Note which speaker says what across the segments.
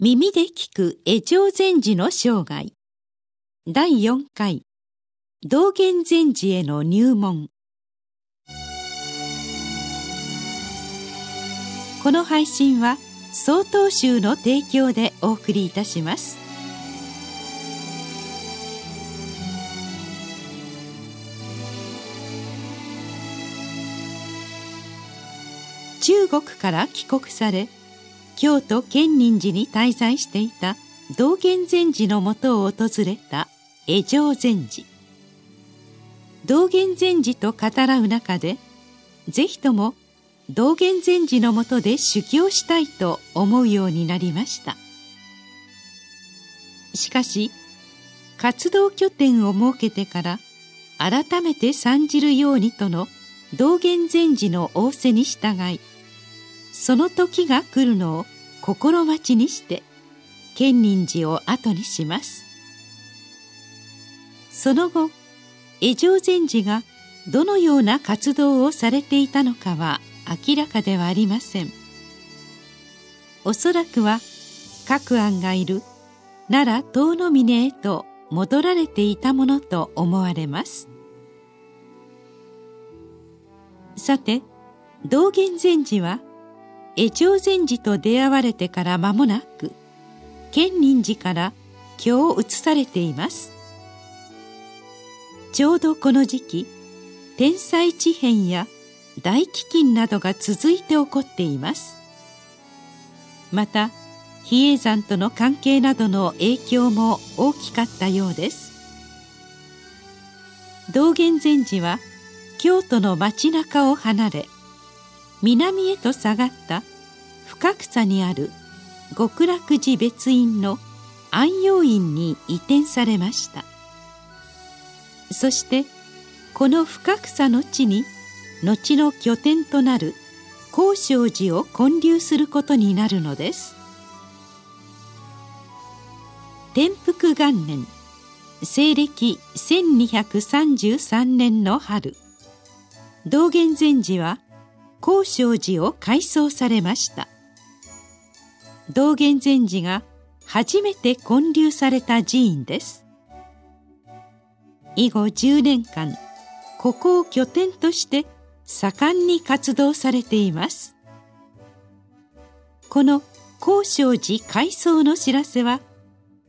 Speaker 1: 耳で聞く江上禅師の生涯。第4回。道元禅師への入門。この配信は曹洞宗の提供でお送りいたします。中国から帰国され京都建仁寺に滞在していた道元禅師のもとを訪れた江上禅師。道元禅師と語らう中でぜひとも道元禅師のもとで修行したいと思うようになりました。しかし活動拠点を設けてから改めて参じるようにとの道元禅師の仰せに従いその時が来るのを心待ちにして建仁寺を後にします。その後江上禅師がどのような活動をされていたのかは明らかではありません。おそらくは各案がいる奈良遠野峰へと戻られていたものと思われます。さて道元禅師は江上禅師と出会われてから間もなく建仁寺から今日移されています。ちょうどこの時期天災地変や大飢饉などが続いて起こっています。また比叡山との関係などの影響も大きかったようです。道元禅師は京都の街中を離れ南へと下がった深草にある極楽寺別院の安養院に移転されました。そしてこの深草の地に後の拠点となる高尚寺を建立することになるのです。天福元年西暦1233年の春道元禅師は高尚寺を改装されました。道元禅師が初めて建立された寺院です。以後10年間ここを拠点として盛んに活動されています。この高尚寺改装の知らせは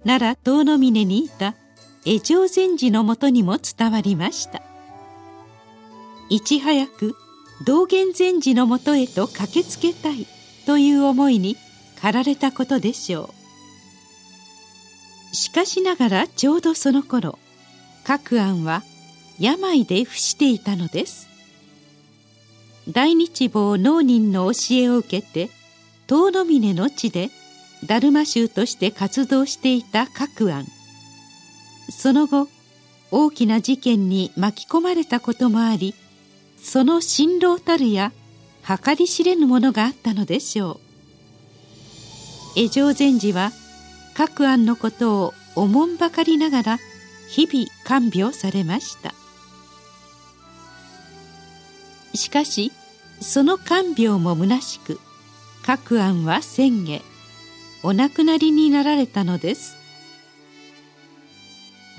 Speaker 1: 奈良遠野峰にいた江上禅師のもとにも伝わりました。いち早く道元禅師のもとへと駆けつけたいという思いに駆られたことでしょう。しかしながらちょうどその頃各案は病で伏していたのです。大日坊能人の教えを受けて遠野峰の地で達磨宗として活動していた各案その後大きな事件に巻き込まれたこともありその辛労たるや計り知れぬものがあったのでしょう。江上禅師は各案のことをおもんばかりながら日々看病されました。しかしその看病も虚しく各案は先月お亡くなりになられたのです。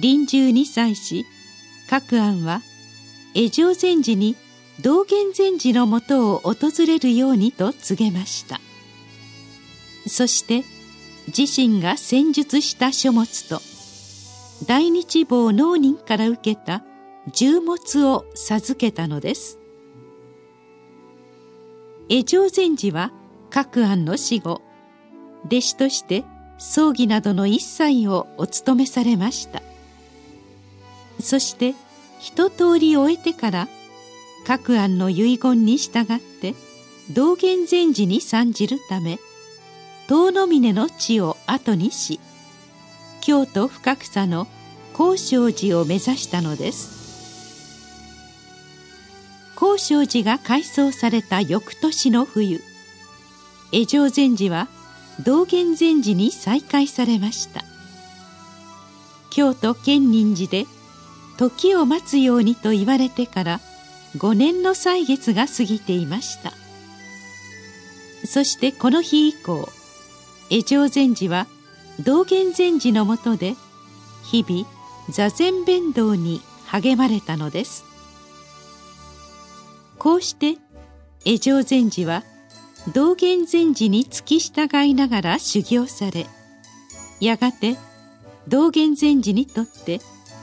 Speaker 1: 臨終に際し各案は江上禅師に道元禅師のもとを訪れるようにと告げました。そして自身が戦術した書物と大日坊能人から受けた重物を授けたのです。江上禅師は各案の死後弟子として葬儀などの一切をお務めされました。そして一通り終えてから各案の遺言に従って道元禅師に参じるため遠野峰の地を後にし京都深草の高尚寺を目指したのです。高尚寺が改装された翌年の冬江上禅師は道元禅師に再会されました。京都建仁寺で時を待つようにと言われてから5年の歳月が過ぎていました。そしてこの日以降江上禅師は道元禅師のもとで日々座禅弁道に励まれたのです。こうして江上禅師は道元禅師に付き従いながら修行されやがて道元禅師にとって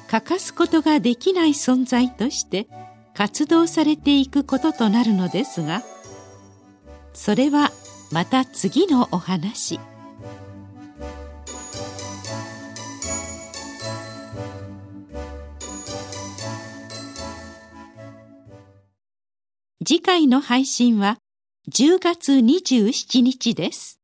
Speaker 1: 欠かすことができない存在として活動されていくこととなるのですがそれはまた次のお話。次回の配信は10月27日です。